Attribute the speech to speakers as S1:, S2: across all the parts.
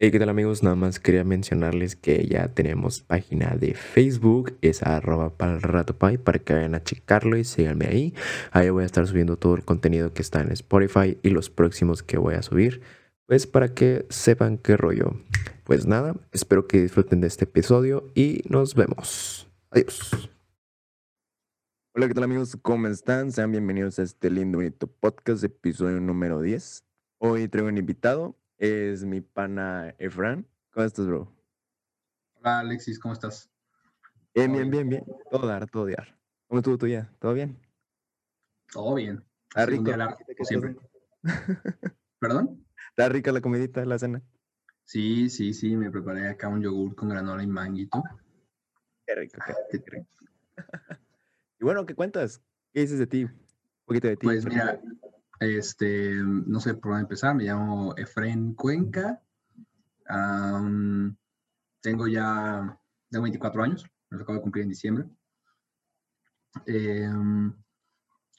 S1: Hey, ¿qué tal amigos? Nada más quería mencionarles que ya tenemos página de Facebook, es arroba para el rato pay, para que vayan a checarlo y síganme ahí. Ahí voy a estar subiendo todo el contenido que está en Spotify y los próximos que voy a subir, pues para que sepan qué rollo. Pues nada, espero que disfruten de este episodio y nos vemos. Adiós. Hola, ¿qué tal amigos? ¿Cómo están? Sean bienvenidos a este lindo, bonito podcast, episodio número 10. Hoy traigo un invitado, es mi pana Efran. ¿Cómo estás, bro?
S2: Hola, Alexis, ¿cómo estás?
S1: Bien, bien, bien, bien. Todo dar, todo dar. ¿Cómo estuvo tu día? ¿Todo bien?
S2: Todo bien.
S1: ¿Está rico?
S2: largo, siempre. ¿Perdón?
S1: ¿Está rica la comidita, la cena?
S2: Sí, sí, sí, me preparé acá un yogur con granola y manguito.
S1: Qué rico, qué, qué rico. y bueno, ¿qué cuentas? ¿Qué dices de ti? Un poquito de ti.
S2: Pues mira, este, no sé por dónde empezar, me llamo Efren Cuenca. Tengo ya, tengo 24 años, me lo acabo de cumplir en diciembre. Em,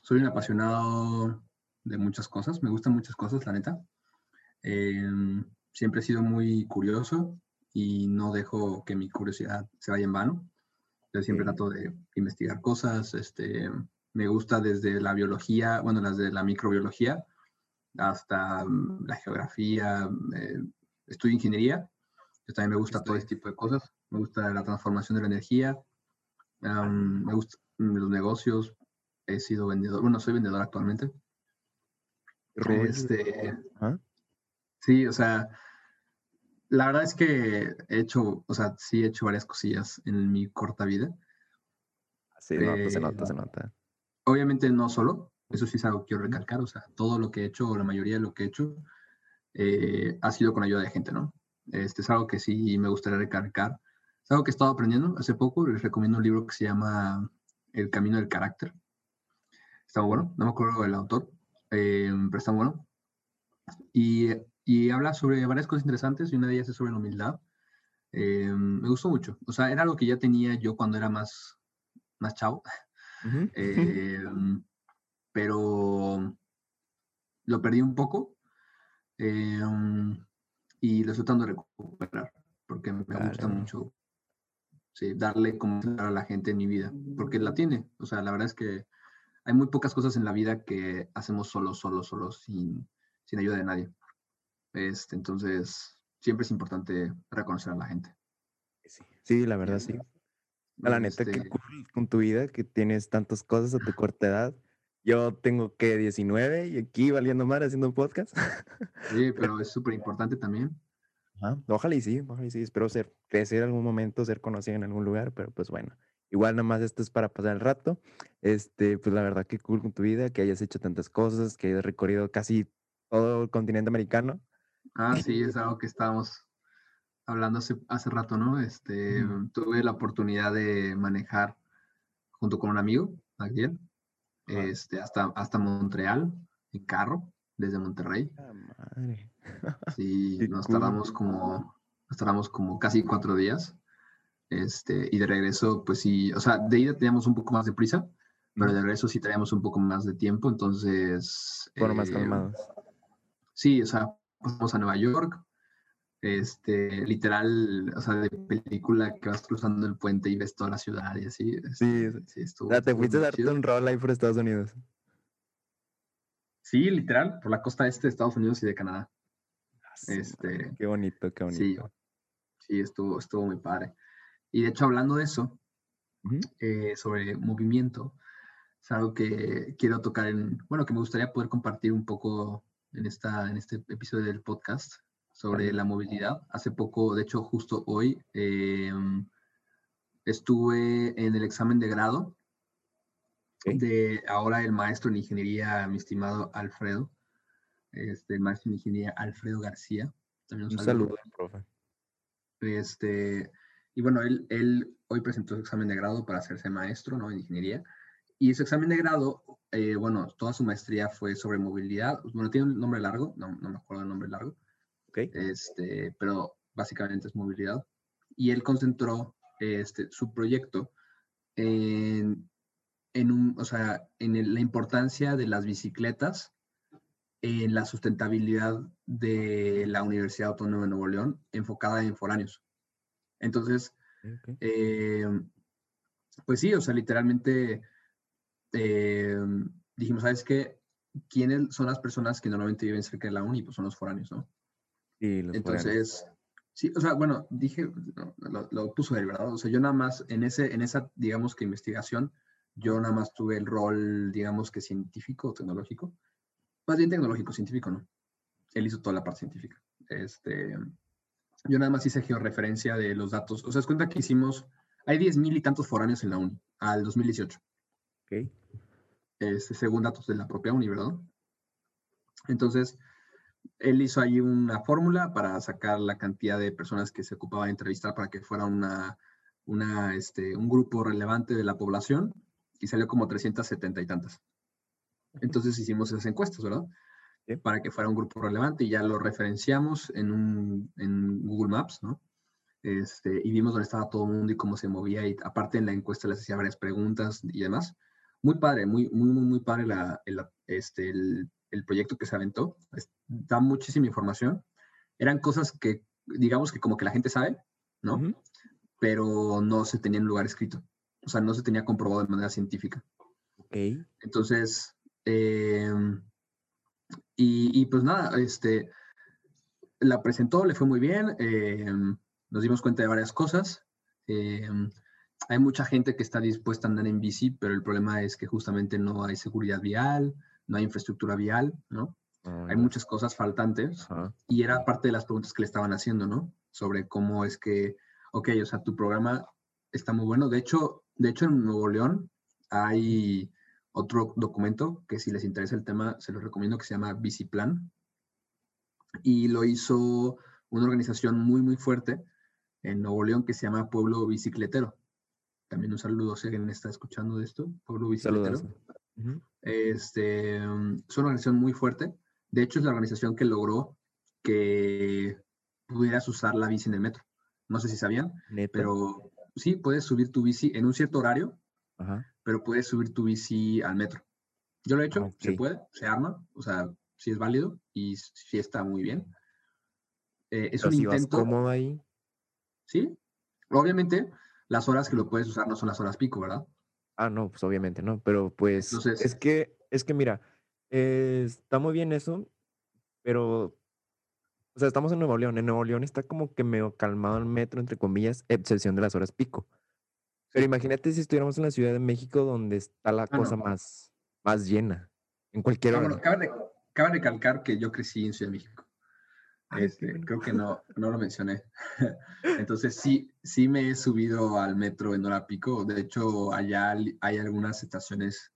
S2: soy un apasionado de muchas cosas, me gustan muchas cosas, la neta. Em, siempre he sido muy curioso y no dejo que mi curiosidad se vaya en vano. Yo siempre trato de investigar cosas, este, me gusta desde la biología, bueno, las de la microbiología, hasta mm, la geografía, eh, estudio ingeniería, que también me gusta todo este tipo de cosas, me gusta la transformación de la energía, me gustan los negocios, he sido vendedor, bueno, soy vendedor actualmente. Este,
S1: Ajá.
S2: Sí, o sea, la verdad es que he hecho, o sea, sí he hecho varias cosillas en mi corta vida.
S1: Sí, nota, se
S2: Eh,
S1: nota, se nota.
S2: Obviamente no solo, eso sí es algo que quiero recalcar, o sea, todo lo que he hecho, o la mayoría de lo que he hecho, eh, ha sido con ayuda de gente, ¿no? Este es algo que sí me gustaría recalcar. Es algo que he estado aprendiendo hace poco, les recomiendo un libro que se llama El Camino del Carácter. Está muy bueno, no me acuerdo del autor, eh, pero está muy bueno. Y, y habla sobre varias cosas interesantes y una de ellas es sobre la humildad. Eh, me gustó mucho. O sea, era algo que ya tenía yo cuando era más, más chavo,
S1: Ujú.
S2: eh, pero lo perdí un poco eh, y lo estoy tratando de recuperar porque me gusta
S1: Claro.
S2: mucho sí, darle como a la gente en mi vida, porque la tiene. O sea, la verdad es que hay muy pocas cosas en la vida que hacemos solos, solos, solos, sin, sin ayuda de nadie. Este, entonces, siempre es importante reconocer a la gente.
S1: Sí, sí, la verdad, sí. La neta, qué
S2: Este,
S1: cool con tu vida que tienes tantas cosas a tu corta edad. Yo tengo que 19 y aquí valiendo madre haciendo un podcast.
S2: sí, pero es súper importante también.
S1: Ajá, Ojalá y sí, ojalá y sí. Espero ser, crecer en algún momento, ser conocido en algún lugar, pero pues bueno. Igual nada más esto es para pasar el rato. Este, pues la verdad que cool con tu vida, que hayas hecho tantas cosas, que hayas recorrido casi todo el continente americano.
S2: Ah, sí, es algo que estábamos hablando hace, hace rato, ¿no? Este, tuve la oportunidad de manejar junto con un amigo, Magdiel,
S1: Ajá.
S2: este, hasta, hasta Montreal, en carro, desde Monterrey.
S1: Ah, madre.
S2: Sí,
S1: Qué
S2: nos
S1: cool.
S2: tardamos como, nos tardamos como casi cuatro días. Este, y de regreso, pues sí, o sea, de ida teníamos un poco más de prisa, pero de regreso sí teníamos un poco más de tiempo, entonces,
S1: Fueron más
S2: eh,
S1: calmados.
S2: sí, o sea, pasamos a Nueva York, este, literal, o sea, de película que vas cruzando el puente y ves toda la ciudad y así.
S1: Sí,
S2: sí,
S1: O
S2: estuvo,
S1: sea, te fuiste a darte un rol ahí por Estados Unidos.
S2: Sí, literal, por la costa este de Estados Unidos y de Canadá.
S1: Ah, madre,
S2: Este,
S1: Qué bonito, qué
S2: sí,
S1: bonito.
S2: sí, estuvo, estuvo muy padre. Y de hecho, hablando de eso, eh, sobre movimiento, es algo que quiero tocar en, bueno, que me gustaría poder compartir un poco en, esta, en este episodio del podcast sobre la movilidad. Hace poco, de hecho, justo hoy, eh, estuve en el examen de grado de ahora el maestro en ingeniería, mi estimado Alfredo, este, el maestro en ingeniería Alfredo García. También
S1: Un saludo, profe.
S2: Este, y bueno, él, él hoy presentó su examen de grado para hacerse maestro ¿no? en ingeniería. Y su examen de grado, eh, bueno, toda su maestría fue sobre movilidad. Bueno, tiene un nombre largo, no, no me acuerdo el nombre largo,
S1: Ok.
S2: este, pero básicamente es movilidad. Y él concentró este, su proyecto en, en, un, o sea, en el- la importancia de las bicicletas en la sustentabilidad de la Universidad Autónoma de Nuevo León enfocada en foráneos. Entonces, eh, pues sí, o sea, literalmente eh, dijimos, ¿sabes qué? ¿Quiénes son las personas que normalmente viven cerca de la uni? Pues son los foráneos, ¿no?
S1: Sí, los
S2: Entonces, sí, o sea, bueno, dije, lo, puso él, ¿verdad? O sea, yo nada más en, ese, en esa, digamos que investigación, yo nada más tuve el rol, digamos que científico o tecnológico. Más bien tecnológico, científico no. Él hizo toda la parte científica. Este, yo nada más hice georreferencia de los datos. O sea, es cuenta que hicimos, hay 10 mil y tantos foráneos en la uni, al 2018.
S1: Ok.
S2: Este, según datos de la propia uni, ¿verdad? Entonces, él hizo ahí una fórmula para sacar la cantidad de personas que se ocupaba de entrevistar para que fuera una, una, este, un grupo relevante de la población y salió como 370 y tantas. Entonces hicimos esas encuestas, ¿verdad? Para que fuera un grupo relevante y ya lo referenciamos en, un, en Google Maps, ¿no? Este, y vimos dónde estaba todo el mundo y cómo se movía y aparte en la encuesta les hacía varias preguntas y demás. Muy padre, muy, muy, muy, muy padre la, el, este, el, el proyecto que se aventó. Da muchísima información. Eran cosas que, digamos que como que la gente sabe, ¿no? Pero no se tenía en lugar escrito. O sea, no se tenía comprobado de manera científica.
S1: Ok.
S2: Entonces, em, y, pues nada, este, la presentó, le fue muy bien, em, nos dimos cuenta de varias cosas. Em, hay mucha gente que está dispuesta a andar en bici, pero el problema es que justamente no hay seguridad vial, no hay infraestructura vial, ¿no? Ah, hay muchas cosas faltantes y era parte de las preguntas que le estaban haciendo, ¿no? Sobre cómo es que, ok, o sea, tu programa está muy bueno. De hecho, de hecho en Nuevo León hay otro documento que si les interesa el tema, se los recomiendo, que se llama Biciplan. Y lo hizo una organización muy, muy fuerte en Nuevo León que se llama Pueblo Bicicletero. También un saludo si alguien está escuchando de esto, Pueblo Bicicletero. Este, es una organización muy fuerte. De hecho, es la organización que logró que pudieras usar la bici en el metro. No sé si sabían, pero sí, puedes subir tu bici en un cierto horario, pero puedes subir tu bici al metro. Yo lo he hecho, se puede, se arma, o sea, sí es válido y sí está muy bien. Eh, es un intento.
S1: cómodo ahí?
S2: Sí, obviamente las horas que lo puedes usar no son las horas pico, ¿verdad?
S1: Ah, no, pues obviamente no, pero pues es que, es que mira, eh, está muy bien eso, pero, o sea, estamos en Nuevo León, en Nuevo León está como que medio calmado el metro, entre comillas, excepción de las horas pico. Pero imagínate si estuviéramos en la Ciudad de México donde está la ah, cosa más, más llena, en cualquier hora.
S2: cabe, cabe recalcar que yo crecí en Ciudad de México. Este, creo que no, no lo mencioné. Entonces sí, sí me he subido al metro en hora pico. De hecho, allá hay algunas estaciones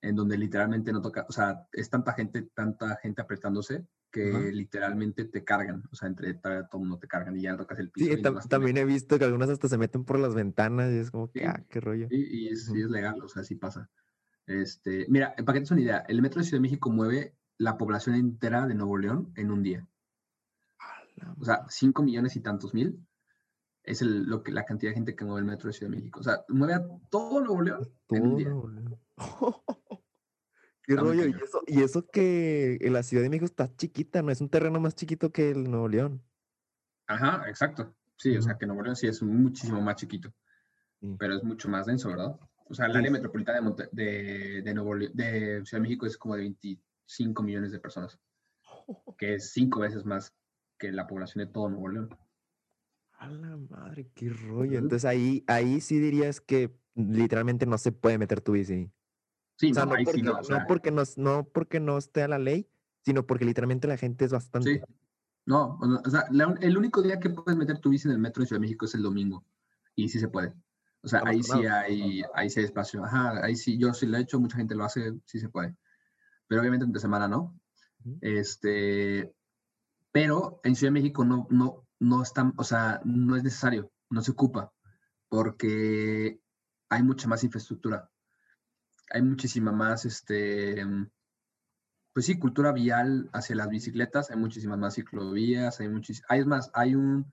S2: en donde literalmente no toca, o sea, es tanta gente, tanta gente apretándose que literalmente te cargan, o sea, entre todo el mundo te cargan y ya no tocas el piso.
S1: Sí, también he visto que algunas hasta se meten por las ventanas y es como que, ah, qué rollo.
S2: Y, es, es, legal, o sea, sí pasa. Este, mira, para que te una idea, el metro de Ciudad de México mueve la población entera de Nuevo León en un día. O sea, 5 millones y tantos mil es el, lo que, la cantidad de gente que mueve el metro de Ciudad de México. O sea, mueve a todo Nuevo León en un día.
S1: ¿Qué rollo? ¿Y eso, y eso que la Ciudad de México está chiquita, ¿no? Es un terreno más chiquito que el Nuevo León.
S2: Ajá, exacto. Sí, o sea que Nuevo León sí es muchísimo más chiquito. Pero es mucho más denso, ¿verdad? O sea, el área metropolitana de, de, Nuevo León, de Ciudad de México es como de 25 millones de personas. Que es cinco veces más que la población de todo Nuevo León.
S1: A la madre, qué rollo. Entonces ahí, ahí sí dirías que literalmente no se puede meter tu bici.
S2: Sí,
S1: no,
S2: porque,
S1: no, porque no, no porque no esté a la ley, sino porque literalmente la gente es bastante. Sí.
S2: No, o sea, el único día que puedes meter tu bici en el metro de Ciudad de México es el domingo. Y sí se puede. O sea, ahí sí hay, ahí sí hay espacio. Ajá, ahí sí, yo sí lo he hecho, mucha gente lo hace, sí se puede. Pero obviamente entre semana no. Este, pero en Ciudad de México no, no, no está, o sea, no es necesario, no se ocupa, porque hay mucha más infraestructura. Hay muchísima más, este, pues sí, cultura vial hacia las bicicletas, hay muchísimas más ciclovías, hay muchísimas, hay más, hay un,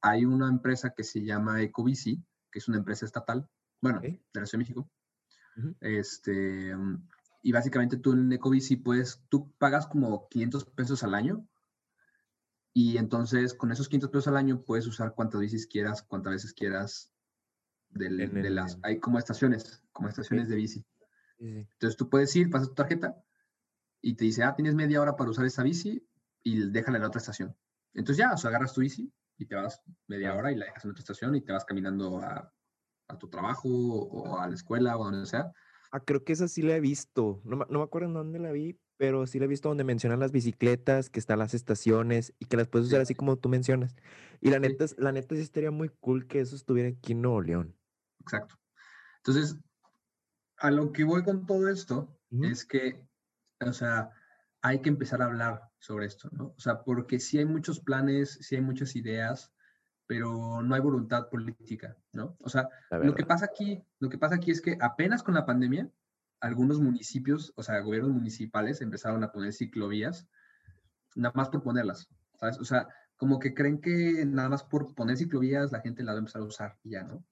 S2: hay una empresa que se llama Ecobici, que es una empresa estatal, bueno, de la Ciudad de México, este, y básicamente tú en Ecobici puedes, tú pagas como 500 pesos al año y entonces con esos 500 pesos al año puedes usar cuantas bicis quieras, cuantas veces quieras. de las, hay como estaciones, como estaciones de bici. Entonces tú puedes ir, pasas tu tarjeta y te dice, ah, tienes media hora para usar esa bici y déjala en la otra estación. Entonces ya, o sea, agarras tu bici y te vas media hora y la dejas en otra estación y te vas caminando a, a tu trabajo o a la escuela o donde sea.
S1: Ah, creo que esa sí la he visto. No, no me acuerdo en dónde la vi, pero sí la he visto donde mencionan las bicicletas, que están las estaciones y que las puedes usar así como tú mencionas. Y la neta, la neta sí estaría muy cool que eso estuviera aquí en Nuevo León.
S2: Exacto. Entonces, a lo que voy con todo esto es que, o sea, hay que empezar a hablar sobre esto, ¿no? O sea, porque sí hay muchos planes, sí hay muchas ideas, pero no hay voluntad política, ¿no? O sea, lo que pasa aquí, lo que pasa aquí es que apenas con la pandemia, algunos municipios, o sea, gobiernos municipales empezaron a poner ciclovías, nada más por ponerlas, ¿sabes? O sea, como que creen que nada más por poner ciclovías la gente la va a empezar a usar y ya, ¿no?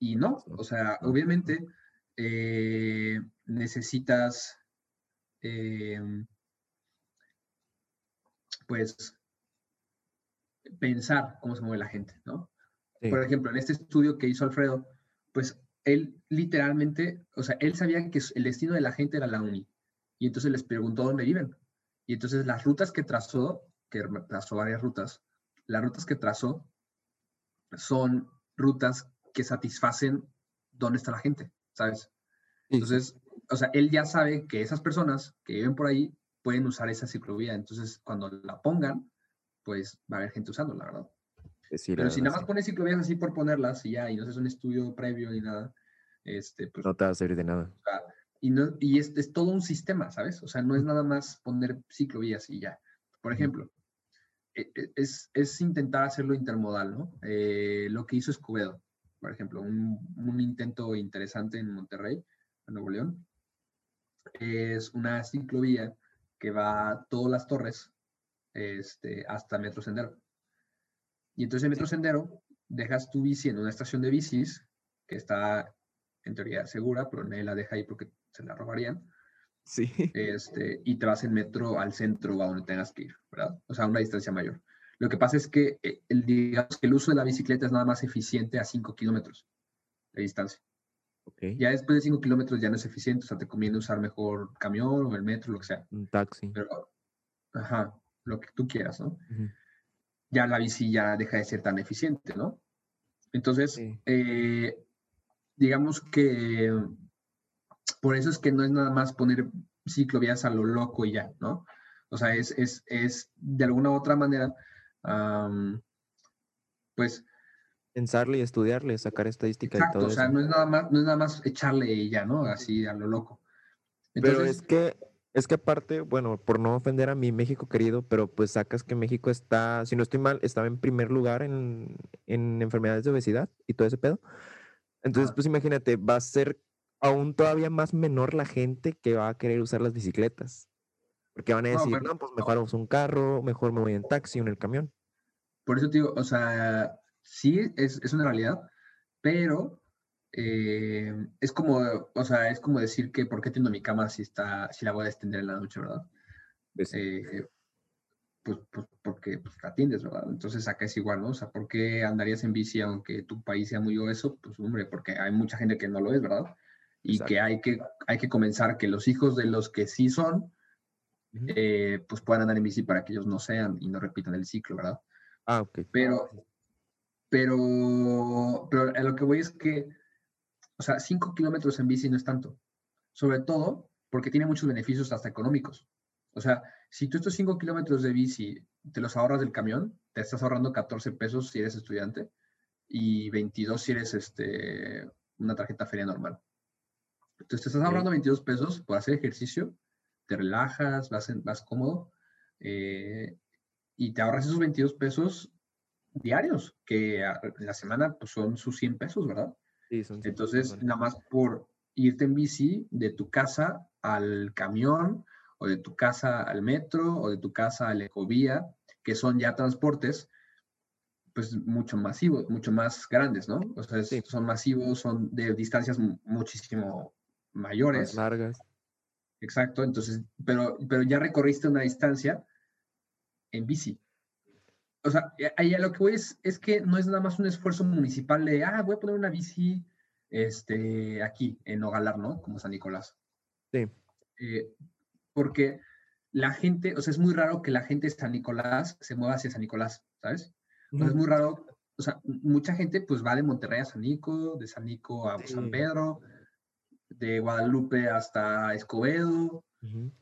S2: Y no, o sea, obviamente eh, necesitas, em, pues, pensar cómo se mueve la gente, ¿no? Por ejemplo, en este estudio que hizo Alfredo, pues él literalmente, o sea, él sabía que el destino de la gente era la uni. Y entonces les preguntó dónde viven. Y entonces las rutas que trazó, que trazó varias rutas, las rutas que trazó son rutas que satisfacen dónde está la gente, ¿sabes? Entonces, o sea, él ya sabe que esas personas que viven por ahí pueden usar esa ciclovía. Entonces, cuando la pongan, pues va a haber gente usando, la Pero si nada más pones ciclovías así por ponerlas y ya, y no es un estudio previo ni nada, este, pues...
S1: No te va a servir de nada.
S2: y no, y es, es, todo un sistema, ¿sabes? O sea, no es nada más poner ciclovías y ya. Por ejemplo, e, e, es, es intentar hacerlo intermodal, ¿no? Eh, lo que hizo Escobedo, por ejemplo, un, un intento interesante en Monterrey, en Nuevo León, es una ciclovía que va a todas las torres este, hasta Metro Sendero. Y entonces en Metro Sendero dejas tu bici en una estación de bicis que está en teoría segura, pero nadie la deja ahí porque se la robarían.
S1: Sí.
S2: Este, y te vas en metro al centro a donde tengas que ir, ¿verdad? O sea, a una distancia mayor. Lo que pasa es que eh, el, digamos que el uso de la bicicleta es nada más eficiente a 5 kilómetros de distancia. Okay. Ya después de 5 kilómetros ya no es eficiente, o sea, te conviene usar mejor camión o el metro, lo que sea.
S1: Un taxi.
S2: Pero, ajá, lo que tú quieras, ¿no? Ya la bici ya deja de ser tan eficiente, ¿no? Entonces, eh, digamos que por eso es que no es nada más poner ciclovías a lo loco y ya, ¿no? O sea, es, es, es de alguna u otra manera, pues...
S1: Pensarle y estudiarle, sacar estadística y todo
S2: o sea, no es nada más, no es nada más echarle y ya, ¿no? Así a lo loco.
S1: Pero es que es que aparte, bueno, por no ofender a mi México querido, pero pues sacas que México está, si no estoy mal, estaba en primer lugar en, enfermedades de obesidad y todo ese pedo. Entonces, pues imagínate, va a ser aún todavía más menor la gente que va a querer usar las bicicletas. Porque van a decir, no, pues mejor uso un carro, mejor me voy en taxi o en el camión.
S2: Por eso te digo, o sea, sí es, es una realidad, pero eh, es como, o sea, es como decir que por qué tengo mi cama si está, si la voy a extender en la noche, ¿verdad? Pues, eh, pues, pues, porque pues, la atiendes, ¿verdad? Entonces acá es igual, ¿no? O sea, ¿por qué andarías en bici aunque tu país sea muy obeso? Pues hombre, porque hay mucha gente que no lo es, ¿verdad? Y que hay, que hay que comenzar que los hijos de los que sí son, eh, pues puedan andar en bici para que ellos no sean y no repitan el ciclo, ¿verdad?
S1: Ah, ok.
S2: Pero, pero, pero a lo que voy es que o sea, 5 kilómetros en bici no es tanto. Sobre todo porque tiene muchos beneficios hasta económicos. O sea, si tú estos 5 kilómetros de bici te los ahorras del camión, te estás ahorrando 14 pesos si eres estudiante y 22 si eres este, una tarjeta feria normal. Entonces te estás ahorrando 22 pesos por hacer ejercicio, te relajas, vas, vas cómodo eh, y te ahorras esos 22 pesos diarios, que en la semana pues, son sus 100 pesos, ¿verdad? Entonces, nada más por irte en bici de tu casa al camión o de tu casa al metro o de tu casa a la ecovía, que son ya transportes, pues mucho masivos, mucho más grandes, ¿no? O sea, son masivos, son de distancias muchísimo mayores.
S1: largas.
S2: Exacto, entonces, pero, pero ya recorriste una distancia en bici. O sea, ahí a lo que voy es, es que no es nada más un esfuerzo municipal de, ah, voy a poner una bici este, aquí, en Ogalar, ¿no? Como San Nicolás.
S1: Sí.
S2: Eh, porque la gente, o sea, es muy raro que la gente de San Nicolás se mueva hacia San Nicolás, ¿sabes? es muy raro, o sea, mucha gente pues va de Monterrey a San Nico, de San Nico a San Pedro, de Guadalupe hasta Escobedo,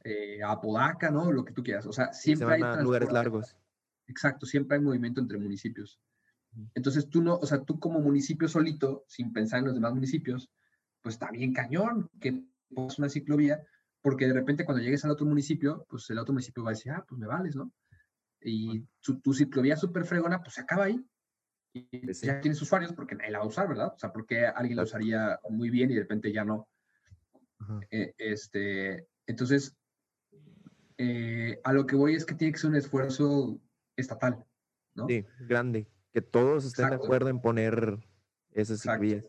S2: eh, a Podaca, ¿no? Lo que tú quieras. O sea, siempre hay
S1: lugares largos.
S2: Exacto, siempre hay movimiento entre municipios. Entonces tú no, o sea, tú como municipio solito, sin pensar en los demás municipios, pues está bien cañón que pongas una ciclovía, porque de repente cuando llegues al otro municipio, pues el otro municipio va a decir, ah, pues me vales, ¿no? Y tu, ciclovía súper fregona, pues se acaba ahí. Y pues ya tienes usuarios porque nadie la va a usar, ¿verdad? O sea, porque alguien la usaría muy bien y de repente ya no. Eh, este, entonces, eh, a lo que voy es que tiene que ser un esfuerzo estatal, ¿no?
S1: Sí, grande. Que todos estén de acuerdo en poner esas ciclovías.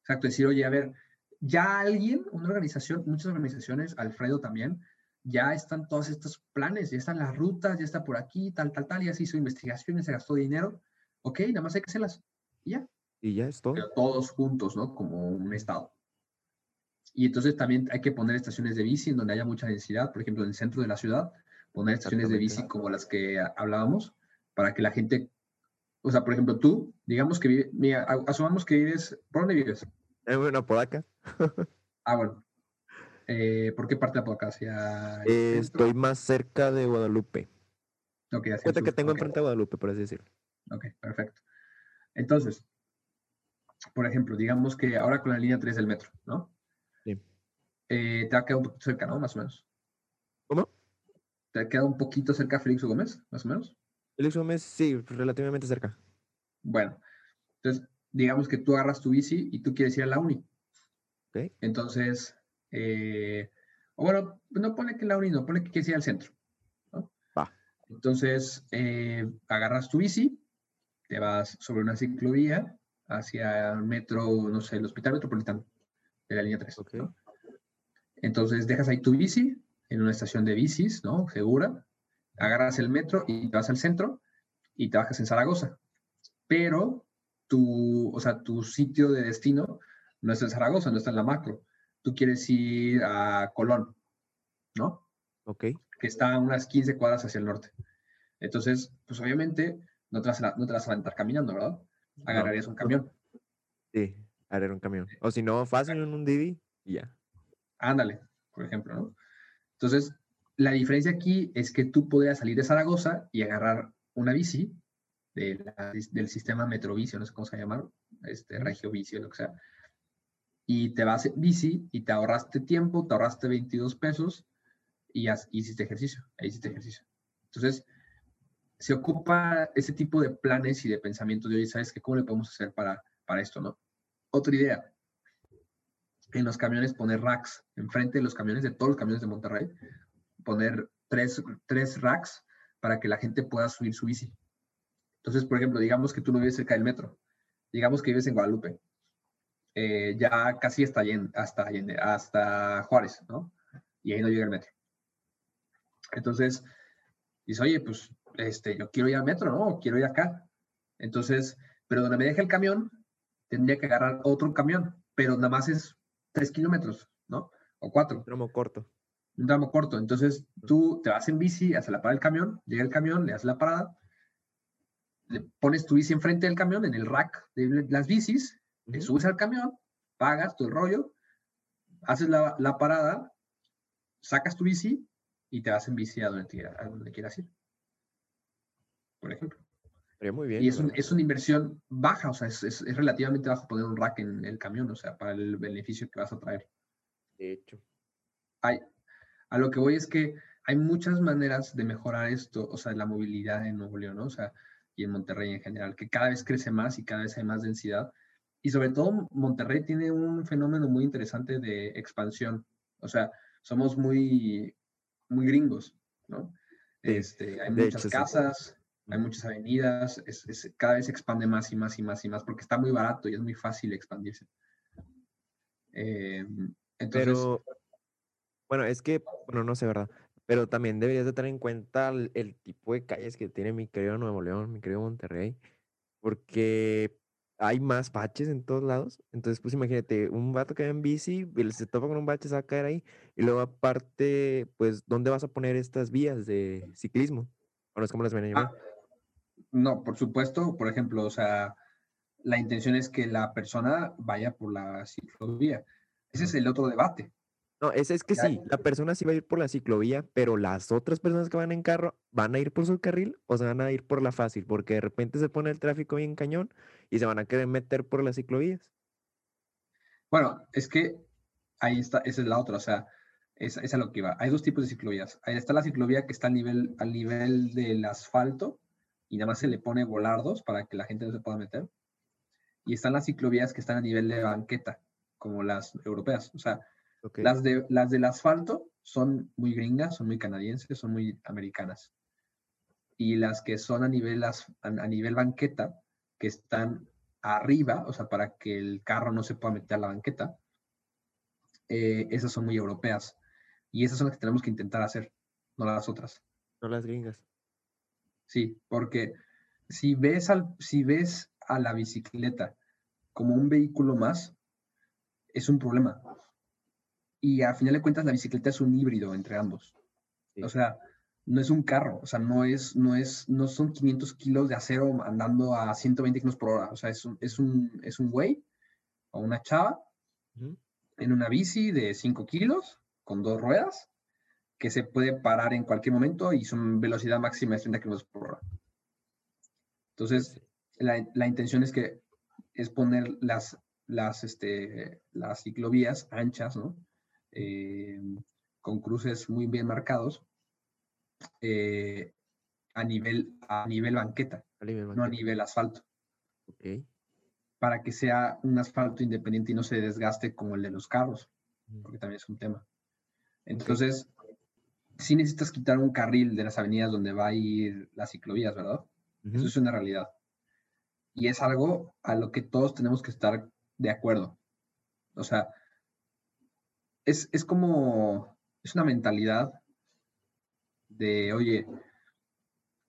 S2: Exacto, decir, oye, a ver, ya alguien, una organización, muchas organizaciones, Alfredo también, ya están todos estos planes, ya están las rutas, ya está por aquí, tal, tal, tal, ya se hizo investigaciones, se gastó dinero. Ok, nada más hay que hacerlas. Y ya.
S1: Y ya es todo.
S2: Pero todos juntos, ¿no? Como un estado. Y entonces también hay que poner estaciones de bici en donde haya mucha densidad, por ejemplo, en el centro de la ciudad, poner estaciones de bici como las que hablábamos, para que la gente, o sea, por ejemplo, tú, digamos que vives, mira, asumamos que vives, ¿por dónde vives?
S1: En una Podaca.
S2: ah, bueno. Eh, ¿Por qué parte de Podaca? Hacia
S1: eh, estoy más cerca de Guadalupe.
S2: Ok,
S1: hacia que tengo enfrente de Guadalupe, por así decirlo.
S2: Ok, perfecto. Entonces, por ejemplo, digamos que ahora con la línea 3 del metro, ¿no?
S1: Sí.
S2: Eh, te ha quedado un poquito cerca, ¿no? Más o menos.
S1: ¿Cómo?
S2: ¿Te ha quedado un poquito cerca Félix Gómez, más o menos?
S1: Félix Gómez, sí, relativamente cerca.
S2: Bueno, entonces, digamos que tú agarras tu bici y tú quieres ir a la uni.
S1: Okay.
S2: Entonces, eh, o bueno, no pone que la uni, no, pone que quieres ir al centro. ¿no?
S1: Va.
S2: Entonces, eh, agarras tu bici, te vas sobre una ciclovía hacia el metro, no sé, el Hospital Metropolitano de la línea 3.
S1: Okay.
S2: Entonces, dejas ahí tu bici en una estación de bicis, ¿no? Segura. Agarras el metro y te vas al centro y te bajas en Zaragoza. Pero tu, o sea, tu sitio de destino no está en Zaragoza, no está en la macro. Tú quieres ir a Colón, ¿no?
S1: Ok.
S2: Que está a unas 15 cuadras hacia el norte. Entonces, pues obviamente no te vas a, no te vas a aventar caminando, ¿verdad? Agarrarías un camión.
S1: Sí, agarrar un camión. O si no, fácil en un Didi y ya.
S2: Ándale, por ejemplo, ¿no? Entonces, la diferencia aquí es que tú podrías salir de Zaragoza y agarrar una bici del sistema Metrovicio, no sé cómo se llama, este, Regio Vicio, lo que sea, y te vas en bici y te ahorraste tiempo, te ahorraste 22 pesos y, hiciste ejercicio, ahí hiciste ejercicio. Entonces, se ocupa ese tipo de planes y de pensamientos de hoy, ¿sabes qué? ¿Cómo le podemos hacer para, para esto, no? Otra idea, en los camiones poner racks, enfrente de los camiones, de todos los camiones de Monterrey, poner tres, tres racks para que la gente pueda subir su bici. Entonces, por ejemplo, digamos que tú no vives cerca del metro, digamos que vives en Guadalupe, eh, ya casi hasta, hasta, hasta Juárez, ¿no? Y ahí no llega el metro. Entonces, dice, oye, pues este, yo quiero ir al metro, ¿no? Quiero ir acá. Entonces, pero donde me deje el camión, tendría que agarrar otro camión, pero nada más es tres kilómetros, ¿no? O cuatro. Un
S1: tramo corto.
S2: Un tramo corto. Entonces tú te vas en bici, haces la parada del camión, llega el camión, le haces la parada, le pones tu bici enfrente del camión, en el rack de las bicis, te subes al camión, pagas todo el rollo, haces la, la, parada, sacas tu bici y te vas en bici a donde, a donde quieras ir. Por ejemplo.
S1: Muy bien,
S2: y es, es, una inversión baja, o sea, es, es, relativamente bajo poner un rack en el camión, o sea, para el beneficio que vas a traer.
S1: De hecho.
S2: Hay, a lo que voy es que hay muchas maneras de mejorar esto, o sea, la movilidad en Nuevo León, ¿no? O sea, y en Monterrey en general, que cada vez crece más y cada vez hay más densidad. Y sobre todo Monterrey tiene un fenómeno muy interesante de expansión. O sea, somos muy, muy gringos, ¿no? Este, hay muchas casas, hay muchas avenidas, es, cada vez se expande más y más y más y más porque está muy barato y es muy fácil expandirse. Eh, entonces,
S1: Pero, Bueno, es que, bueno, no sé, ¿verdad? Pero también deberías de tener en cuenta el, el tipo de calles que tiene mi querido Nuevo León, mi querido Monterrey, porque hay más baches en todos lados. Entonces, pues imagínate, un vato que va en bici, se topa con un bache, se va a caer ahí. Y luego aparte, pues, ¿dónde vas a poner estas vías de ciclismo? Bueno, es como las ven a llamar.
S2: Ah, no, por supuesto, por ejemplo, o sea, la intención es que la persona vaya por la ciclovía. Ese es el otro debate.
S1: No, ese es que sí, la persona sí va a ir por la ciclovía, pero las otras personas que van en carro van a ir por su carril o se van a ir por la fácil, porque de repente se pone el tráfico bien cañón y se van a querer meter por las ciclovías.
S2: Bueno, es que ahí está, esa es la otra, o sea, esa es a lo que iba. Hay dos tipos de ciclovías. Ahí está la ciclovía que está al nivel, al nivel del asfalto y nada más se le pone volardos para que la gente no se pueda meter. Y están las ciclovías que están a nivel de banqueta, como las europeas. O sea, las, de, las del asfalto son muy gringas, son muy canadienses, son muy americanas. Y las que son a nivel, a, nivel banqueta, que están arriba, o sea, para que el carro no se pueda meter a la banqueta, eh, esas son muy europeas. Y esas son las que tenemos que intentar hacer, no las otras.
S1: No las gringas.
S2: Sí, porque si ves, al, si ves a la bicicleta como un vehículo más, es un problema y a final de cuentas la bicicleta es un híbrido entre ambos. O sea, no es un carro, o sea, no es, no es, no son 500 kilos de acero andando a 120 kilómetros por hora. O sea, es un, es un, es un güey o una chava en una bici de 5 kilos con dos ruedas que se puede parar en cualquier momento y su velocidad máxima es 30 kilómetros por hora. Entonces, la, la, intención es que es poner las, las, este, las ciclovías anchas, ¿no? Eh, con cruces muy bien marcados eh, a, nivel, a nivel banqueta, no a nivel asfalto. Para que sea un asfalto independiente y no se desgaste como el de los carros, porque también es un tema. Entonces, si necesitas quitar un carril de las avenidas donde va a ir las ciclovías, ¿verdad? Eso es una realidad. Y es algo a lo que todos tenemos que estar de acuerdo. O sea, es, como, es una mentalidad de, oye,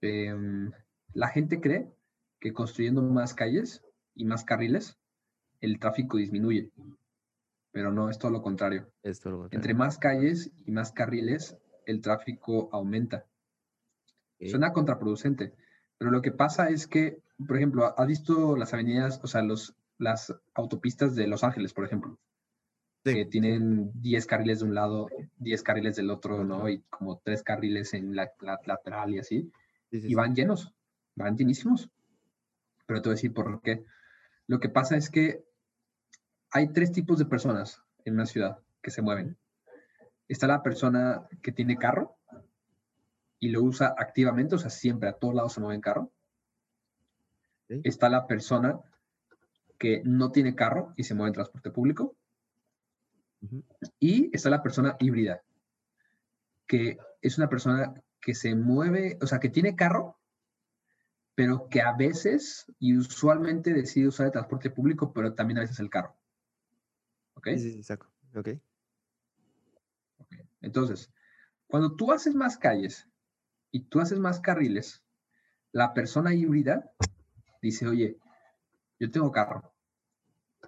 S2: em, la gente cree que construyendo más calles y más carriles, el tráfico disminuye. Pero no, es todo lo contrario. Entre más calles y más carriles, el tráfico aumenta. Suena contraproducente, pero lo que pasa es que, por ejemplo, ¿has visto las avenidas, o sea, los, las autopistas de Los Ángeles, por ejemplo? que tienen 10 carriles de un lado, 10 carriles del otro, ¿no? Y como 3 carriles en la, lateral y así. y van llenos, van llenísimos. Pero te voy a decir por qué. Lo que pasa es que hay tres tipos de personas en una ciudad que se mueven. Está la persona que tiene carro y lo usa activamente, o sea, siempre a todos lados se mueve en carro. Está la persona que no tiene carro y se mueve en transporte público. Y está la persona híbrida, que es una persona que se mueve, o sea, que tiene carro, pero que a veces y usualmente decide usar el transporte público, pero también a veces el carro. ¿Ok?
S1: Sí, sí, exacto. Ok.
S2: Entonces, cuando tú haces más calles y tú haces más carriles, la persona híbrida dice, oye, yo tengo carro.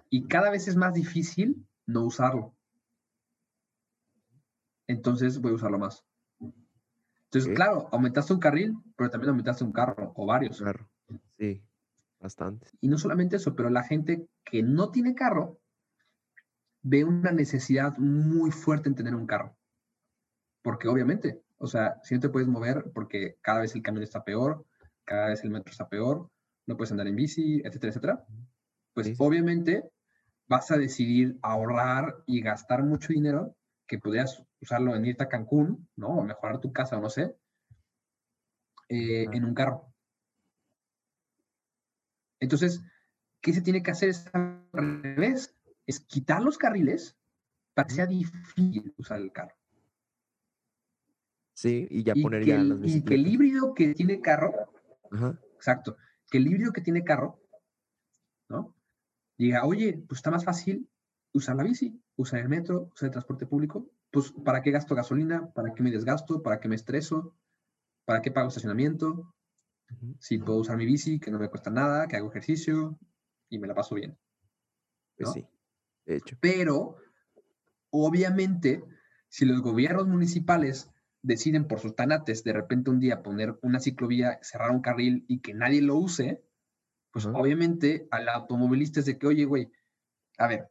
S2: Y cada vez es más difícil no usarlo entonces voy a usarlo más. Entonces, claro, aumentaste un carril, pero también aumentaste un carro o varios.
S1: Claro, sí, bastante.
S2: Y no solamente eso, pero la gente que no tiene carro ve una necesidad muy fuerte en tener un carro. Porque obviamente, o sea, si no te puedes mover porque cada vez el camión está peor, cada vez el metro está peor, no puedes andar en bici, etcétera, etcétera, pues obviamente vas a decidir ahorrar y gastar mucho dinero que pudieras usarlo en irte a Cancún, ¿no? O mejorar tu casa o no sé, eh, en un carro. Entonces, ¿qué se tiene que hacer? Es al revés, es quitar los carriles para que sea difícil usar el carro.
S1: Sí, y ya poner ya
S2: las Y que el híbrido que tiene carro, exacto, que el híbrido que tiene carro, ¿no? Diga, oye, pues está más fácil usar la bici, usar el metro, usar el transporte público, pues, ¿para qué gasto gasolina? ¿Para qué me desgasto? ¿Para qué me estreso? ¿Para qué pago estacionamiento? Si puedo usar mi bici, que no me cuesta nada, que hago ejercicio y me la paso bien.
S1: Pues sí, de hecho.
S2: Pero, obviamente, si los gobiernos municipales deciden por sus tanates de repente un día poner una ciclovía, cerrar un carril y que nadie lo use, pues obviamente al automovilista es de que, oye, güey, a ver,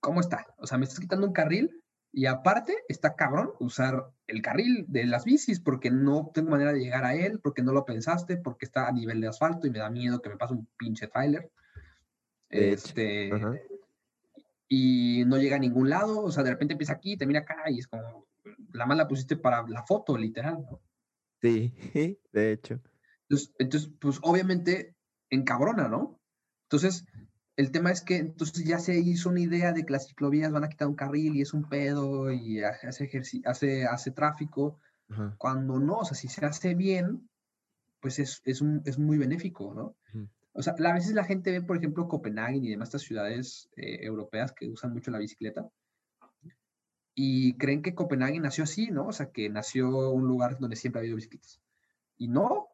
S2: ¿cómo está? O sea, me estás quitando un carril y aparte está cabrón usar el carril de las bicis porque no tengo manera de llegar a él, porque no lo pensaste, porque está a nivel de asfalto y me da miedo que me pase un pinche trailer. Este, y no llega a ningún lado, o sea, de repente empieza aquí, termina acá y es como, la mala pusiste para la foto, literal, ¿no?
S1: Sí, de hecho.
S2: Entonces, pues obviamente encabrona, ¿no? Entonces, el tema es que entonces ya se hizo una idea de que las ciclovías van a quitar un carril y es un pedo y hace, hace, hace tráfico, cuando no, o sea, si se hace bien, pues es, es, un, es muy benéfico, ¿no? O sea, a veces la gente ve, por ejemplo, Copenhague y demás estas ciudades eh, europeas que usan mucho la bicicleta y creen que Copenhague nació así, ¿no? O sea, que nació un lugar donde siempre ha habido bicicletas. Y no,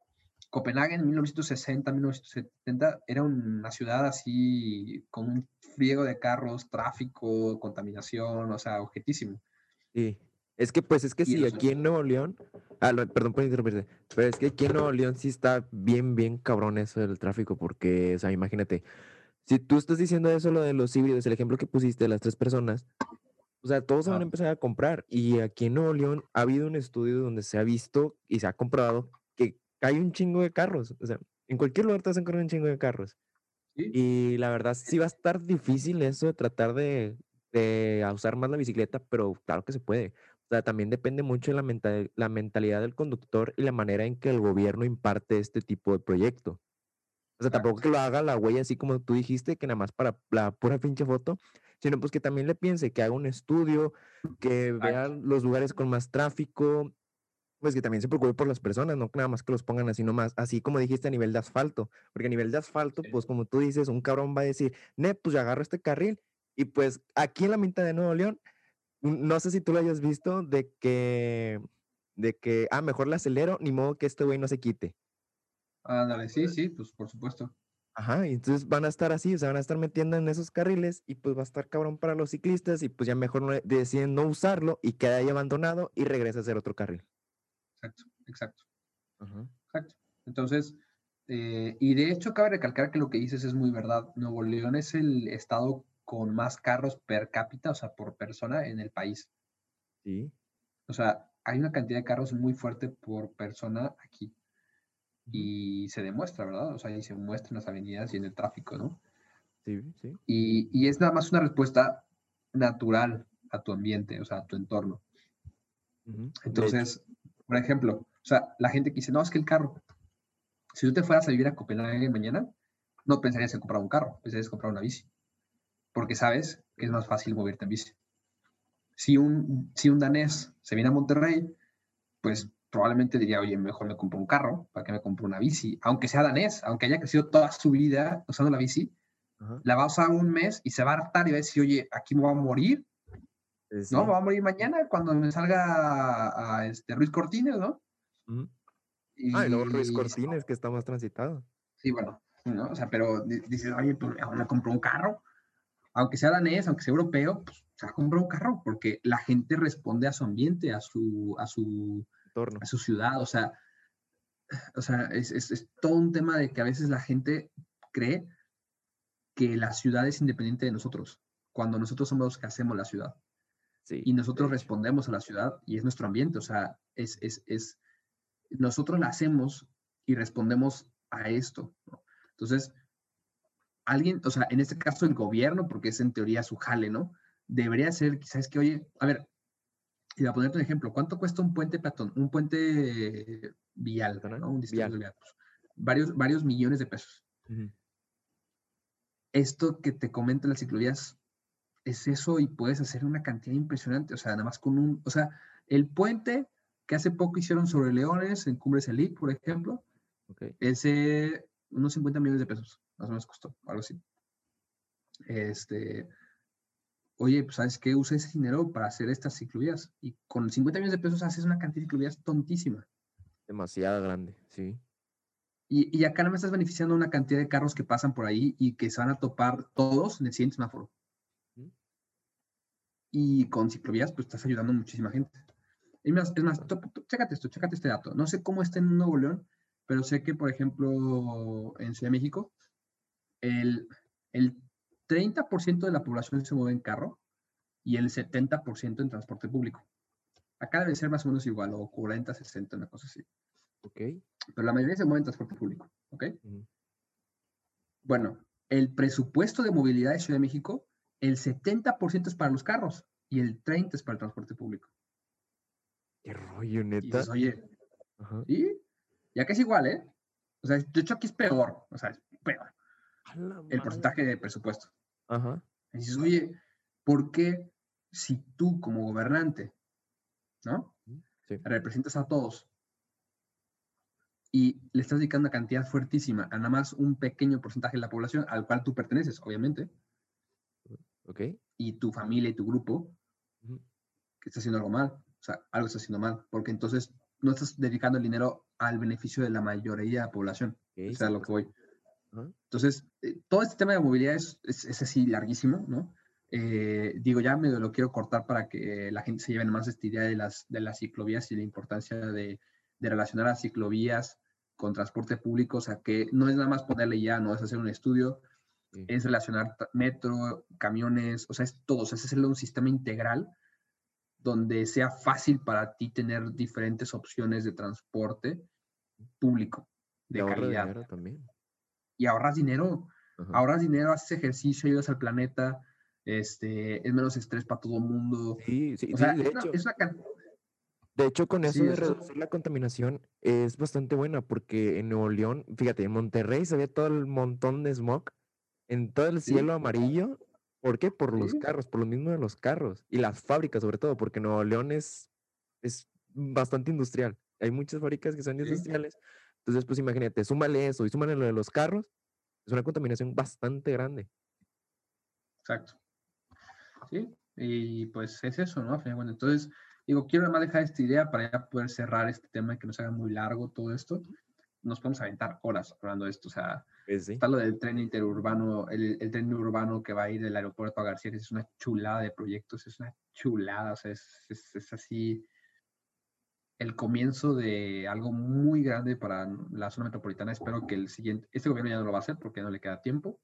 S2: Copenhague en 1960, 1970 era una ciudad así con un friego de carros, tráfico, contaminación, o sea, objetísimo.
S1: Sí. Es que, pues, es que sí, aquí en Nuevo León, ah, perdón por interrumpirte, pero es que aquí en Nuevo León sí está bien, bien cabrón eso del tráfico, porque, o sea, imagínate, si tú estás diciendo eso, lo de los híbridos, el ejemplo que pusiste de las tres personas, o sea, todos se van a empezar a comprar. Y aquí en Nuevo León ha habido un estudio donde se ha visto y se ha comprobado que hay un chingo de carros. O sea, en cualquier lugar te vas a encontrar un chingo de carros. Y la verdad sí va a estar difícil eso de tratar de, de, usar más la bicicleta, pero claro que se puede. O sea, también depende mucho de la, la mentalidad del conductor y la manera en que el gobierno imparte este tipo de proyecto. O sea, tampoco que lo haga la huella así como tú dijiste, que nada más para la pura pinche foto, sino pues que también le piense, que haga un estudio, que vea los lugares con más tráfico, pues que también se preocupe por las personas, no nada más que los pongan así nomás, así como dijiste a nivel de asfalto, porque a nivel de asfalto, pues como tú dices, un cabrón va a decir, ne, pues yo agarro este carril, y pues aquí en la mitad de Nuevo León, no sé si tú lo hayas visto, de que, de que, ah, mejor le acelero, ni modo que este güey no se quite.
S2: Ándale, sí, sí, pues por supuesto.
S1: Ajá, y entonces van a estar así, o sea, van a estar metiendo en esos carriles y pues va a estar cabrón para los ciclistas y pues ya mejor deciden no usarlo y queda ahí abandonado y regresa a hacer otro carril.
S2: Exacto, exacto. Exacto. Entonces, eh, y de hecho cabe recalcar que lo que dices es muy verdad. Nuevo León es el estado con más carros per cápita, o sea, por persona en el país.
S1: Sí.
S2: O sea, hay una cantidad de carros muy fuerte por persona aquí y se demuestra, ¿verdad? O sea, y se muestra en las avenidas y en el tráfico, ¿no?
S1: Sí, sí.
S2: Y, y, es nada más una respuesta natural a tu ambiente, o sea, a tu entorno. Entonces, por ejemplo, o sea, la gente que dice, no, es que el carro, si tú te fueras a vivir a Copenhague mañana, no pensarías en comprar un carro, pensarías en comprar una bici, porque sabes que es más fácil moverte en bici. Si un, si un danés se viene a Monterrey, pues probablemente diría, oye, mejor me compro un carro, ¿para que me compro una bici? Aunque sea danés, aunque haya crecido toda su vida usando la bici, la va a usar un mes y se va a hartar y va a decir, oye, aquí me voy a morir. No, me voy a morir mañana cuando me salga a, este Ruiz Cortines, ¿no?
S1: y, ah, y luego Ruiz Cortines, que está más transitado.
S2: Sí, bueno, ¿no? O sea, pero dices, oye, pues mejor me compro un carro. Aunque sea danés, aunque sea europeo, pues se va a comprar un carro, porque la gente responde a su ambiente, a su, a su, a su ciudad, o sea, o sea es, es, todo un tema de que a veces la gente cree que la ciudad es independiente de nosotros, cuando nosotros somos los que hacemos la ciudad. y nosotros respondemos a la ciudad y es nuestro ambiente, o sea, es, es, es nosotros la hacemos y respondemos a esto. Entonces, alguien, o sea, en este caso el gobierno, porque es en teoría su jale, ¿no? Debería ser, quizás que, oye, a ver, y a ponerte un ejemplo, ¿cuánto cuesta un puente peatón? Un puente vial, ¿no? Un vial. vial pues, varios, varios millones de pesos. Esto que te comenta las ciclovías es eso y puedes hacer una cantidad impresionante, o sea, nada más con un, o sea, el puente que hace poco hicieron sobre Leones en Cumbres Elite, por ejemplo, ese unos 50 millones de pesos, más o menos costó, algo así. Este, oye, pues sabes qué, usa ese dinero para hacer estas ciclovías y con 50 millones de pesos haces una cantidad de ciclovías tontísima.
S1: Demasiado grande, sí.
S2: Y, y acá no me estás beneficiando una cantidad de carros que pasan por ahí y que se van a topar todos en el siguiente semáforo. Y con ciclovías, pues estás ayudando a muchísima gente. Es más, es más chécate esto, chécate este dato. No sé cómo está en Nuevo León, pero sé que, por ejemplo, en Ciudad de México, el, el 30% de la población se mueve en carro y el 70% en transporte público. Acá debe ser más o menos igual, o 40, 60, una cosa así.
S1: Ok.
S2: Pero la mayoría se mueve en transporte público, ¿ok? Bueno, el presupuesto de movilidad de Ciudad de México, el 70% es para los carros y el 30% es para el transporte público.
S1: Qué rollo,
S2: Y
S1: neta.
S2: dices, oye,
S1: Ajá.
S2: ¿y? Ya que es igual, ¿eh? O sea, de hecho aquí es peor, o sea, es peor el
S1: madre.
S2: porcentaje de presupuesto.
S1: Ajá.
S2: Y dices, oye, ¿por qué si tú como gobernante, ¿no?
S1: Sí.
S2: Representas a todos y le estás dedicando una cantidad fuertísima a nada más un pequeño porcentaje de la población al cual tú perteneces, obviamente,
S1: Ok.
S2: y tu familia y tu grupo, que está haciendo algo mal, o sea, algo está haciendo mal, porque entonces no estás dedicando el dinero al beneficio de la mayoría de la población, o sea, a lo que voy. Entonces, eh, todo este tema de movilidad es, es, es así larguísimo, ¿no? Eh, digo, ya medio lo quiero cortar para que la gente se lleve más esta idea de las, de las ciclovías y la importancia de, de relacionar las ciclovías con transporte público, o sea, que no es nada más ponerle ya, no es hacer un estudio,
S1: Sí.
S2: es relacionar metro, camiones, o sea, es todo, o sea, es hacerle un sistema integral donde sea fácil para ti tener diferentes opciones de transporte público, de calidad
S1: también.
S2: Y ahorras dinero.
S1: Ajá.
S2: Ahorras dinero, haces ejercicio, ayudas al planeta, este, es menos estrés para todo el mundo.
S1: Sí, sí,
S2: O
S1: sí,
S2: sea,
S1: de
S2: es una,
S1: hecho.
S2: es una can-
S1: De hecho, con eso
S2: Sí,
S1: de reducir la contaminación es bastante buena porque en Nuevo León, fíjate, en Monterrey se ve todo el montón de smog en todo el cielo amarillo. ¿Por qué? Por los carros, por lo mismo de los carros y las fábricas sobre todo, porque Nuevo León es, es bastante industrial. Hay muchas fábricas que son industriales. Entonces, pues imagínate, súmale eso y súmale lo de los carros, es una contaminación bastante grande.
S2: Exacto. Sí, y pues es eso, ¿no? Cuentas. Entonces, digo, quiero nada más dejar esta idea para ya poder cerrar este tema y que no se haga muy largo todo esto. Nos podemos aventar horas hablando de esto. O sea,
S1: Pues sí.
S2: está lo del tren interurbano, el, el tren urbano que va a ir del aeropuerto a García, que es una chulada de proyectos, es una chulada, o sea, es, es, es así el comienzo de algo muy grande para la zona metropolitana. Espero que el siguiente, este gobierno ya no lo va a hacer porque no le queda tiempo,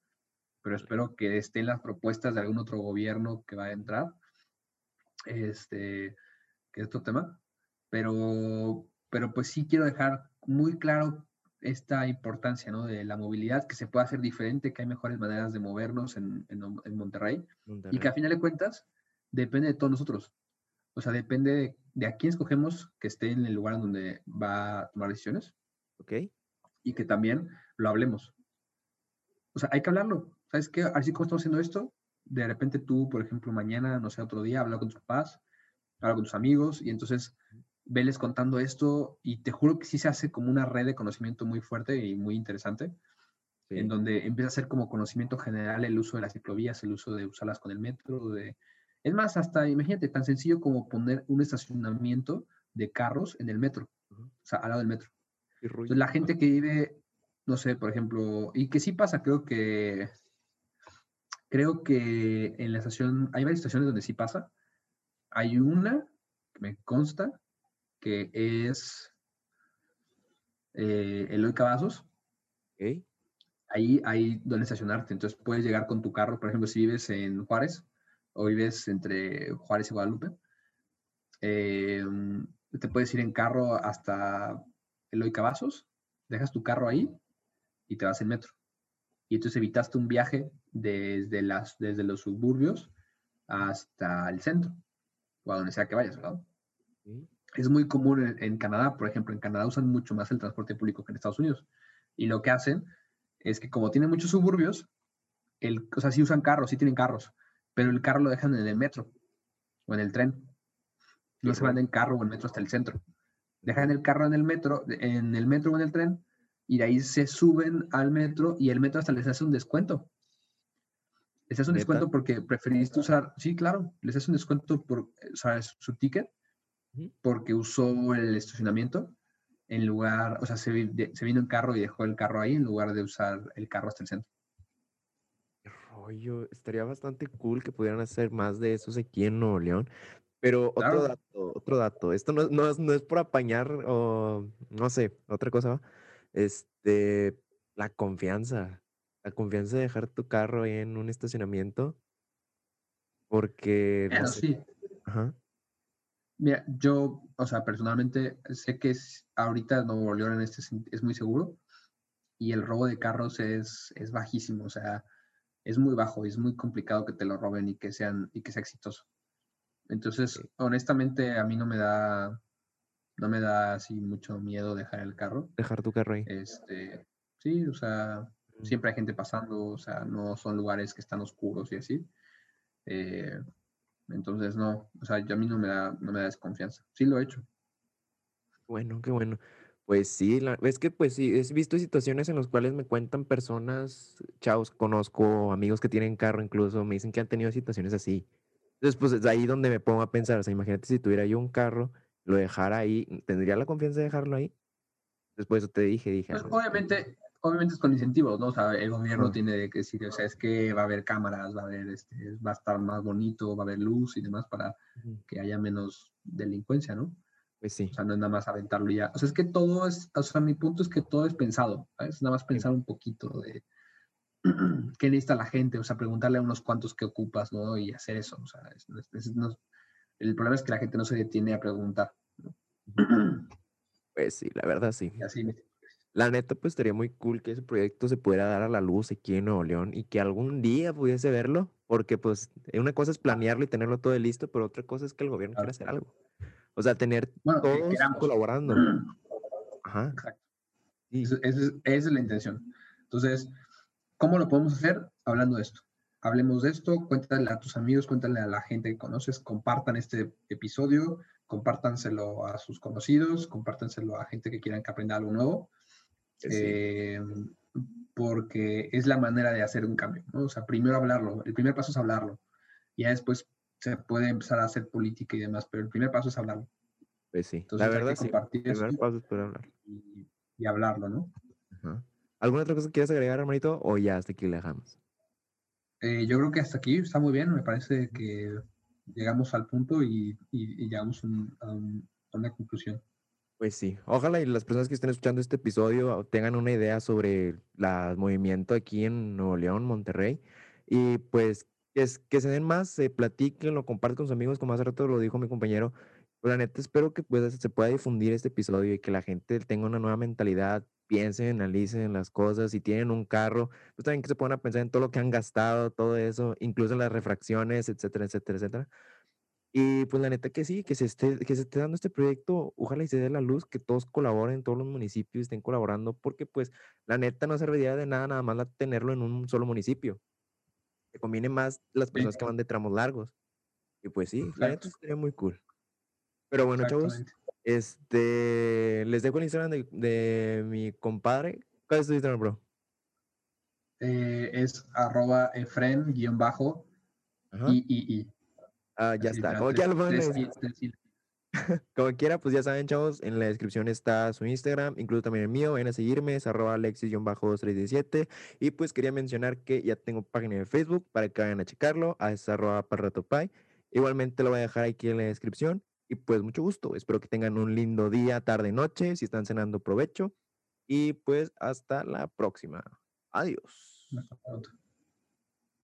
S2: pero espero que estén las propuestas de algún otro gobierno que va a entrar, este, que es otro tema, pero, pero pues sí quiero dejar muy claro esta importancia, ¿no? De la movilidad, que se puede hacer diferente, que hay mejores maneras de movernos en, en, en Monterrey, y
S1: Monterrey.
S2: que a final de cuentas depende de todos nosotros. O sea, depende de, de a quién escogemos que esté en el lugar en donde va a tomar decisiones
S1: Ok.
S2: y que también lo hablemos. O sea, hay que hablarlo. ¿Sabes qué? Así como estamos haciendo esto, de repente tú, por ejemplo, mañana, no sé, otro día, habla con tus papás, habla con tus amigos y entonces veles contando esto y te juro que sí se hace como una red de conocimiento muy fuerte y muy interesante,
S1: Sí.
S2: en donde empieza a ser como conocimiento general el uso de las ciclovías, el uso de usarlas con el metro, de... Es más, hasta imagínate, tan sencillo como poner un estacionamiento de carros en el metro, o sea, al lado del metro. Entonces, la gente que vive, no sé, por ejemplo, y que sí pasa, creo que, creo que en la estación, hay varias estaciones donde sí pasa. Hay una, que me consta, que es eh, Eloy Cavazos.
S1: Ok.
S2: Ahí hay donde estacionarte. Entonces puedes llegar con tu carro, por ejemplo, si vives en Juárez o vives entre Juárez y Guadalupe. eh, te puedes ir en carro hasta Eloy Cavazos, dejas tu carro ahí y te vas en metro. Y entonces evitaste un viaje desde, las, desde los suburbios hasta el centro, o a donde sea que vayas, ¿verdad? Es muy común en, en Canadá, por ejemplo, en Canadá usan mucho más el transporte público que en Estados Unidos. Y lo que hacen es que como tienen muchos suburbios, el, o sea, sí usan carros, sí tienen carros, pero el carro lo dejan en el metro o en el tren. No se van en carro o en metro hasta el centro. Dejan el carro en el metro, en el metro o en el tren, y de ahí se suben al metro y el metro hasta les hace un descuento. Les haces un descuento porque preferiste usar, sí, claro, les haces un descuento por o su ticket porque usó el estacionamiento en lugar, o sea, se, vino en carro y dejó el carro ahí en lugar de usar el carro hasta el centro.
S1: Rollo, estaría bastante cool que pudieran hacer más de esos aquí en Nuevo León. Pero otro dato, otro dato, esto no, no, es, no es por apañar o no sé, otra cosa, este, la confianza, la confianza de dejar tu carro ahí en un estacionamiento, porque,
S2: sí. Ajá. Mira, yo, o sea, personalmente sé que es, ahorita Nuevo León en este es muy seguro y el robo de carros es, es bajísimo, o sea, es muy bajo y es muy complicado que te lo roben y que sean y que sea exitoso. Entonces, honestamente, a mí no me da, no me da así mucho miedo dejar el carro.
S1: Dejar tu carro ahí.
S2: Este, sí, o sea, mm. siempre hay gente pasando, o sea, no son lugares que están oscuros y así. Eh, entonces, no, o sea, yo a mí no me da, no me da desconfianza. Sí lo he hecho.
S1: Bueno, qué bueno. Pues sí, es que pues sí, he visto situaciones en las cuales me cuentan personas, chavos, conozco amigos que tienen carro incluso, me dicen que han tenido situaciones así. Entonces, pues es ahí donde me pongo a pensar, o sea, imagínate si tuviera yo un carro, lo dejara ahí, ¿tendría la confianza de dejarlo ahí? Después te dije, dije.
S2: Pues, obviamente, obviamente es con incentivos, ¿no? O sea, el gobierno tiene que decir, o sea, es que va a haber cámaras, va a haber, este, va a estar más bonito, va a haber luz y demás para que haya menos delincuencia, ¿no?
S1: Pues sí.
S2: O sea, no es nada más aventarlo ya. O sea, es que todo es, o sea, mi punto es que todo es pensado, Es nada más pensar un poquito de qué necesita la gente, o sea, preguntarle a unos cuantos qué ocupas, ¿no? Y hacer eso, o sea, el problema es que la gente no se detiene a preguntar.
S1: Pues sí, la verdad sí. así la neta, pues estaría muy cool que ese proyecto se pudiera dar a la luz aquí en Nuevo León y que algún día pudiese verlo, porque pues una cosa es planearlo y tenerlo todo listo, pero otra cosa es que el gobierno quiera hacer algo. O sea, tener todos colaborando.
S2: Ajá. Exacto. Esa, es, la intención. Entonces, ¿cómo lo podemos hacer? Hablando de esto. Hablemos de esto, cuéntale a tus amigos, cuéntale a la gente que conoces, compartan este episodio, compártanselo a sus conocidos, compártanselo a gente que quieran que aprenda algo nuevo eh, porque es la manera de hacer un cambio, ¿no? O sea, primero hablarlo, el primer paso es hablarlo, y ya después se puede empezar a hacer política y demás, pero el primer paso es hablarlo.
S1: Pues sí, la verdad sí, el primer paso es
S2: hablar. Y, hablarlo, ¿no?
S1: ¿Alguna otra cosa que quieras agregar, hermanito, o ya hasta aquí le dejamos?
S2: Eh, yo creo que hasta aquí está muy bien, me parece que llegamos al punto y, llegamos a una conclusión.
S1: Pues sí, ojalá y las personas que estén escuchando este episodio tengan una idea sobre el movimiento aquí en Nuevo León, Monterrey, y pues es, que se den más, se platiquen, lo compartan con sus amigos, como hace rato lo dijo mi compañero. Pues la neta espero que pues, se pueda difundir este episodio y que la gente tenga una nueva mentalidad, piensen, analicen las cosas, si tienen un carro, pues también que se pongan pensar en todo lo que han gastado, todo eso, incluso las refracciones, etcétera, etcétera, etcétera y pues la neta que sí, que se esté, que se esté dando este proyecto, ojalá y se dé la luz, que todos colaboren, todos los municipios estén colaborando, porque pues la neta no serviría de nada nada más tenerlo en un solo municipio. Que conviene más las personas que van de tramos largos. Y pues sí, la neta sería muy cool. Pero bueno, chavos, este, les dejo el Instagram de, mi compadre. ¿Cuál es tu Instagram, bro?
S2: Eh, es arroba efren guion bajo y, y, y.
S1: Ah, ya está. Como quiera, Como quiera, pues ya saben, chavos, en la descripción está su Instagram, incluso también el mío, ven a seguirme, es arroba alexis-317. Y pues quería mencionar que ya tengo página de Facebook para que vayan a checarlo, es arroba parratopay. Igualmente lo voy a dejar aquí en la descripción. Y pues mucho gusto, espero que tengan un lindo día, tarde, noche, si están cenando, provecho. Y pues hasta la próxima. Adiós.